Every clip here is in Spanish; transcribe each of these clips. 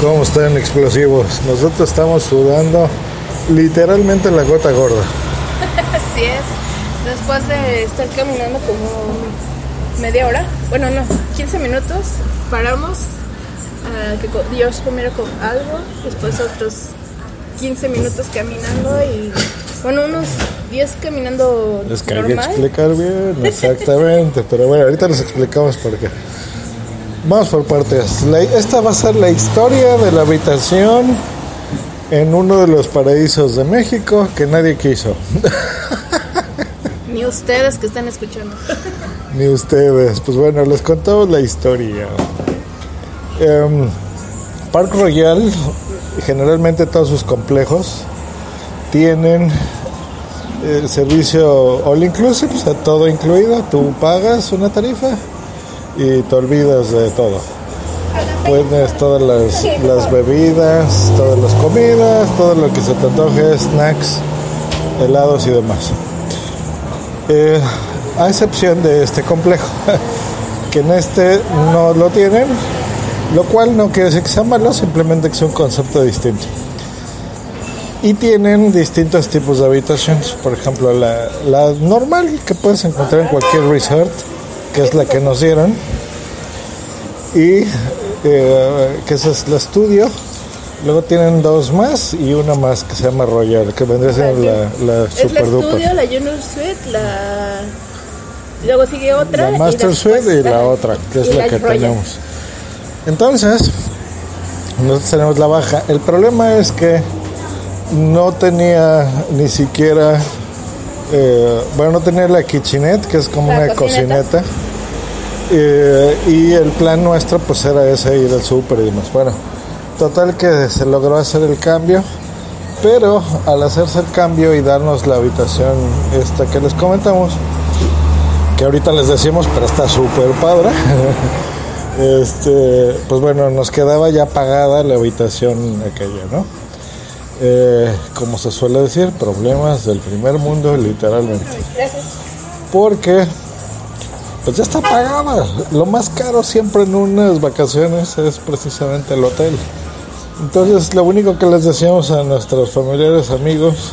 ¿Cómo están explosivos? Nosotros estamos sudando literalmente la gota gorda. Así es. Después de estar caminando como media hora, bueno, no, 15 minutos, paramos a que Dios comiera con algo, después otros 15 minutos caminando y, bueno, unos 10 caminando Les que explicar bien, exactamente. Pero bueno, ahorita les explicamos por qué. Vamos por partes. Esta va a ser la historia de la habitación en uno de los paraísos de México que nadie quiso. Ni ustedes que están escuchando. Ni ustedes. Pues bueno, les contamos la historia. Em, Park Royal, generalmente todos sus complejos, tienen el servicio all inclusive, o sea, todo incluido. Tú pagas una tarifa y te olvidas de todo. Tienes todas las, las bebidas, todas las comidas, todo lo que se te antoje, snacks, helados y demás. Eh, a excepción de este complejo, que en este no lo tienen, lo cual no quiere decir que sea malo, simplemente que es un concepto distinto. Y tienen distintos tipos de habitaciones, por ejemplo, la, la normal que puedes encontrar en cualquier resort, que es la que nos dieron, y eh, que esa es la estudio. Luego tienen dos más y una más que se llama Royal, que vendría siendo la, la la super duper. estudio, la Junior Suite, la... Luego sigue otra. La Master Suite y la otra, que es la que Royal. tenemos. Entonces, nosotros tenemos la baja. El problema es que no tenía ni siquiera, eh, bueno, no tenía la kitchenette, que es como La una cocineta. cocineta. Eh, y el plan nuestro pues era ese, ir al súper y demás. Bueno, total que se logró hacer el cambio. Pero al hacerse el cambio y darnos la habitación esta que les comentamos, que ahorita les decimos, pero está súper padre. este, pues bueno, nos quedaba ya pagada la habitación aquella, ¿no? Eh, como se suele decir, problemas del primer mundo, literalmente. Gracias. Porque, pues ya está pagada. Lo más caro siempre en unas vacaciones es precisamente el hotel. Entonces, lo único que les decíamos a nuestros familiares, amigos,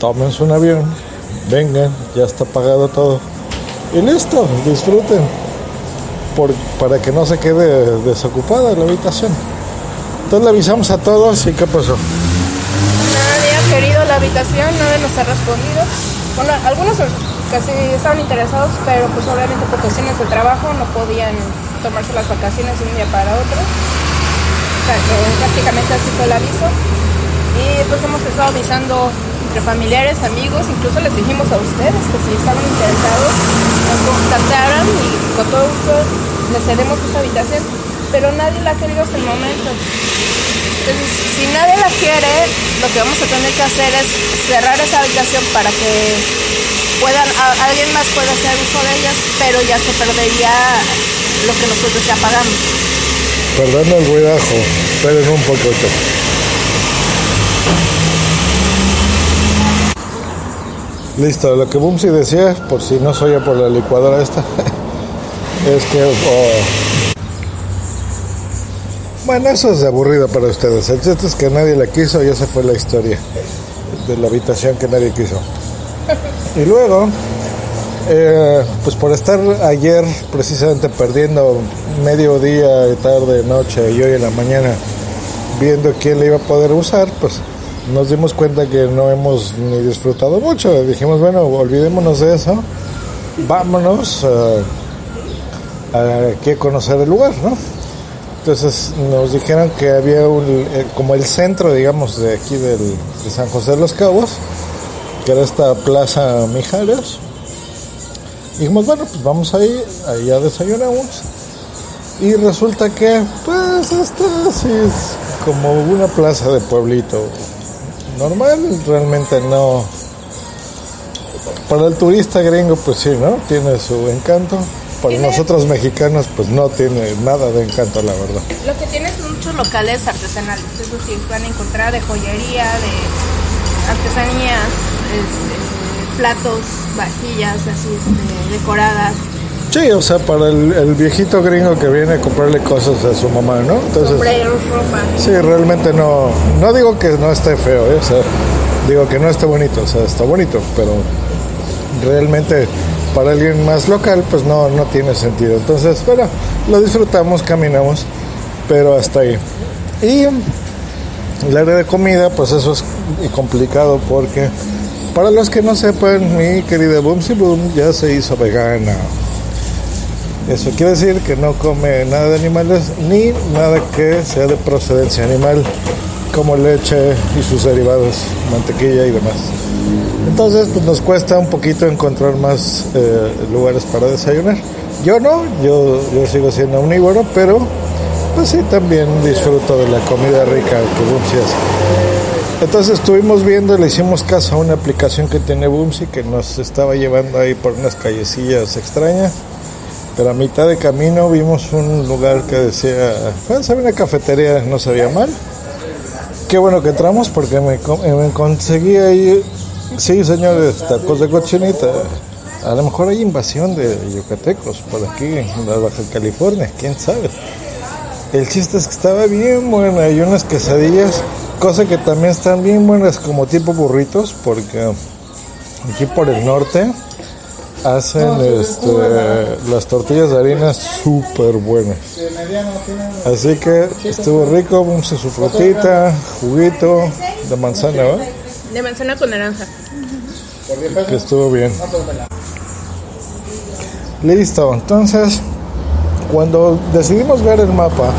tómense un avión, vengan, ya está pagado todo. Y listo, disfruten. Por, para que no se quede desocupada la habitación. Entonces le avisamos a todos y ¿qué pasó? Nadie ha querido la habitación, nadie nos ha respondido. Bueno, algunos casi estaban interesados, pero pues obviamente por cuestiones de trabajo no podían tomarse las vacaciones de un día para otro. O sea, que prácticamente así fue el aviso. Y pues hemos estado avisando entre familiares, amigos, incluso les dijimos a ustedes que si estaban interesados nos contactaran y con todo gusto les cedemos esta habitación, pero nadie la ha querido hasta el momento. Entonces, si nadie la quiere, lo que vamos a tener que hacer es cerrar esa habitación para que puedan, alguien más pueda hacer uso de ellas, pero ya se perdería lo que nosotros ya pagamos. Perdón el ruidajo, esperen un poquito. Listo, lo que Bumsy decía, por si no soy por la licuadora esta, es que... oh, Bueno, eso es aburrido para ustedes. El chiste es que nadie la quiso y esa fue la historia de la habitación que nadie quiso. Y luego, eh, pues por estar ayer precisamente perdiendo medio día, tarde, noche y hoy en la mañana viendo quién le iba a poder usar, pues nos dimos cuenta que no hemos ni disfrutado mucho. Dijimos, bueno, olvidémonos de eso, vámonos aquí a conocer el lugar, ¿no? Entonces nos dijeron que había un, eh, como el centro, digamos, de aquí del, de San José de los Cabos, que era esta Plaza Mijares. Dijimos, bueno, pues vamos ahí, ahí ya desayunamos. Y resulta que, pues, esto sí es como una plaza de pueblito. Normal, realmente no. Para el turista gringo, pues sí, ¿no? Tiene su encanto. Para Tiene- nosotros mexicanos, pues no tiene nada de encanto, la verdad. Lo que tiene es muchos locales artesanales, es decir, van a encontrar de joyería, de artesanías, este, platos, vajillas así este, decoradas, Sí, o sea, para el, el viejito gringo que viene a comprarle cosas a su mamá, ¿no? Entonces, Sombreros, ropa. sí, realmente no, no digo que no esté feo, ¿eh? o sea, digo que no esté bonito, o sea, está bonito, pero realmente para alguien más local, pues no, no tiene sentido. Entonces, bueno, lo disfrutamos, caminamos, pero hasta ahí. Y el área de comida, pues eso es complicado porque para los que no sepan, mi querida Boomsy Boom ya se hizo vegana. Eso quiere decir que no come nada de animales ni nada que sea de procedencia animal, como leche y sus derivados, mantequilla y demás. Entonces, pues nos cuesta un poquito encontrar más eh, lugares para desayunar. Yo no, yo, yo sigo siendo omnívoro, pero pues sí, también disfruto de la comida rica que Boomsy hace. Entonces estuvimos viendo, le hicimos caso a una aplicación que tiene Boomsy que nos estaba llevando ahí por unas callecillas extrañas. Pero a mitad de camino vimos un lugar que decía, bueno, sabía una cafetería, no sabía mal. Qué bueno que entramos porque me, co- me conseguí ahí, sí señores, tacos de cochinita. A lo mejor hay invasión de yucatecos por aquí en la Baja California, quién sabe. El chiste es que estaba bien buena. Hay unas quesadillas, cosa que también están bien buenas como tipo burritos, porque aquí por el norte hacen este, las tortillas de harina súper buenas. Así que estuvo rico, puse su frutita, juguito de manzana, ¿va? De manzana con naranja. que estuvo bien. Listo, entonces cuando decidimos ver el mapa,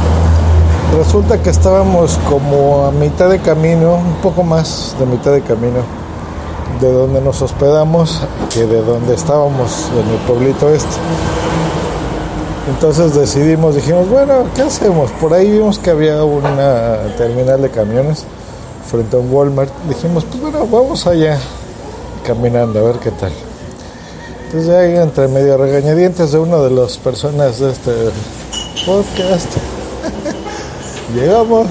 resulta que estábamos como a mitad de camino, un poco más de mitad de camino, de donde nos hospedamos que de donde estábamos en el pueblito este. Entonces decidimos, dijimos, bueno, ¿qué hacemos? Por ahí vimos que había una terminal de camiones frente a un Walmart. Dijimos, pues bueno, vamos allá caminando a ver qué tal. Entonces ahí entre medio regañadientes de una de las personas de este podcast, llegamos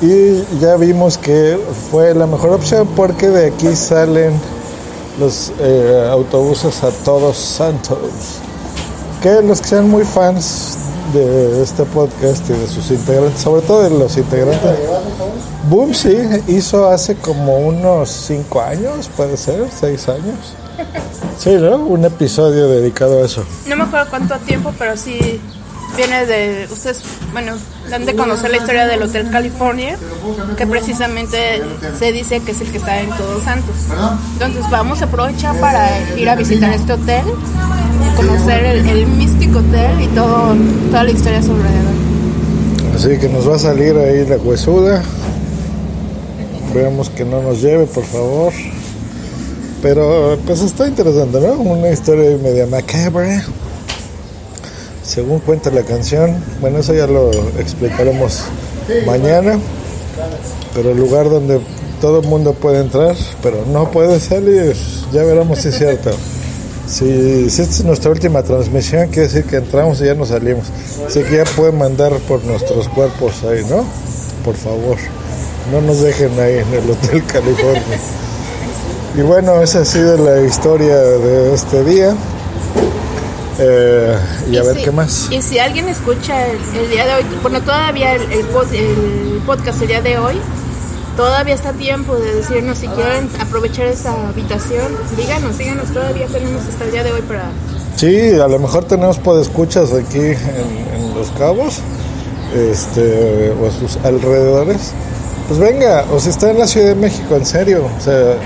y ya vimos que fue la mejor opción porque de aquí salen los eh, autobuses a todos santos. Que los que sean muy fans de este podcast y de sus integrantes, sobre todo de los integrantes, Boom sí hizo hace como unos 5 años, puede ser, 6 años. Sí, ¿no? Un episodio dedicado a eso. No me acuerdo cuánto tiempo, pero sí viene de. Ustedes, bueno, dan de conocer la historia del Hotel California, que precisamente se dice que es el que está en Todos Santos. Entonces vamos a aprovechar para ir a visitar este hotel, conocer el, el místico hotel y todo, toda la historia a su alrededor. Así que nos va a salir ahí la huesuda. Veamos que no nos lleve, por favor. Pero pues está interesante, ¿no? Una historia media macabra. Según cuenta la canción. Bueno, eso ya lo explicaremos mañana. Pero el lugar donde todo el mundo puede entrar, pero no puede salir. Ya veremos si es cierto. Si, si esta es nuestra última transmisión, quiere decir que entramos y ya no salimos. Así que ya pueden mandar por nuestros cuerpos ahí, ¿no? Por favor, no nos dejen ahí en el Hotel California. Y bueno, esa ha sido la historia de este día. Eh, y a ver si- qué más. Y si alguien escucha el, el día de hoy, bueno, todavía el, el pod- el podcast el día de hoy, todavía está tiempo de decirnos si quieren aprovechar esa habitación. Díganos, díganos, todavía tenemos hasta el día de hoy para... Sí, a lo mejor tenemos podescuchas aquí en, en Los Cabos, este, o a sus alrededores. Pues venga, o si está en la Ciudad de México, en serio, o sea,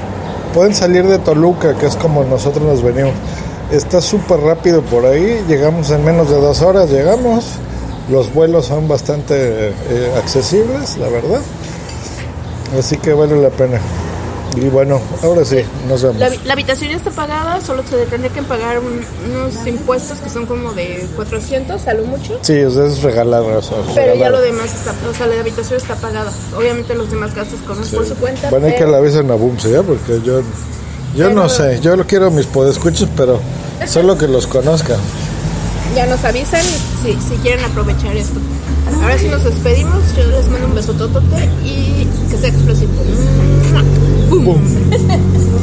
pueden salir de Toluca, que es como nosotros nos venimos. Está súper rápido por ahí, llegamos en menos de dos horas, llegamos. Los vuelos son bastante eh, accesibles, la verdad. Así que vale la pena. Y bueno, ahora sí, nos vemos. La, la habitación ya está pagada, solo se tendría que pagar un- unos impuestos que son como de 400 a lo mucho. Sí, o sea, es regalado. o sea, Pero ya lo demás está, o sea, la habitación está pagada. Obviamente los demás gastos corren por su cuenta. Bueno, hay que pero- la avisen a Bumse, ¿ya? Porque yo, yo no sé, yo lo quiero mis podescuchos, pero solo que los conozcan. ya nos avisan si, si quieren aprovechar esto. Ahora sí nos despedimos, yo les mando un beso totote y que sea explosivo. ¡Bum!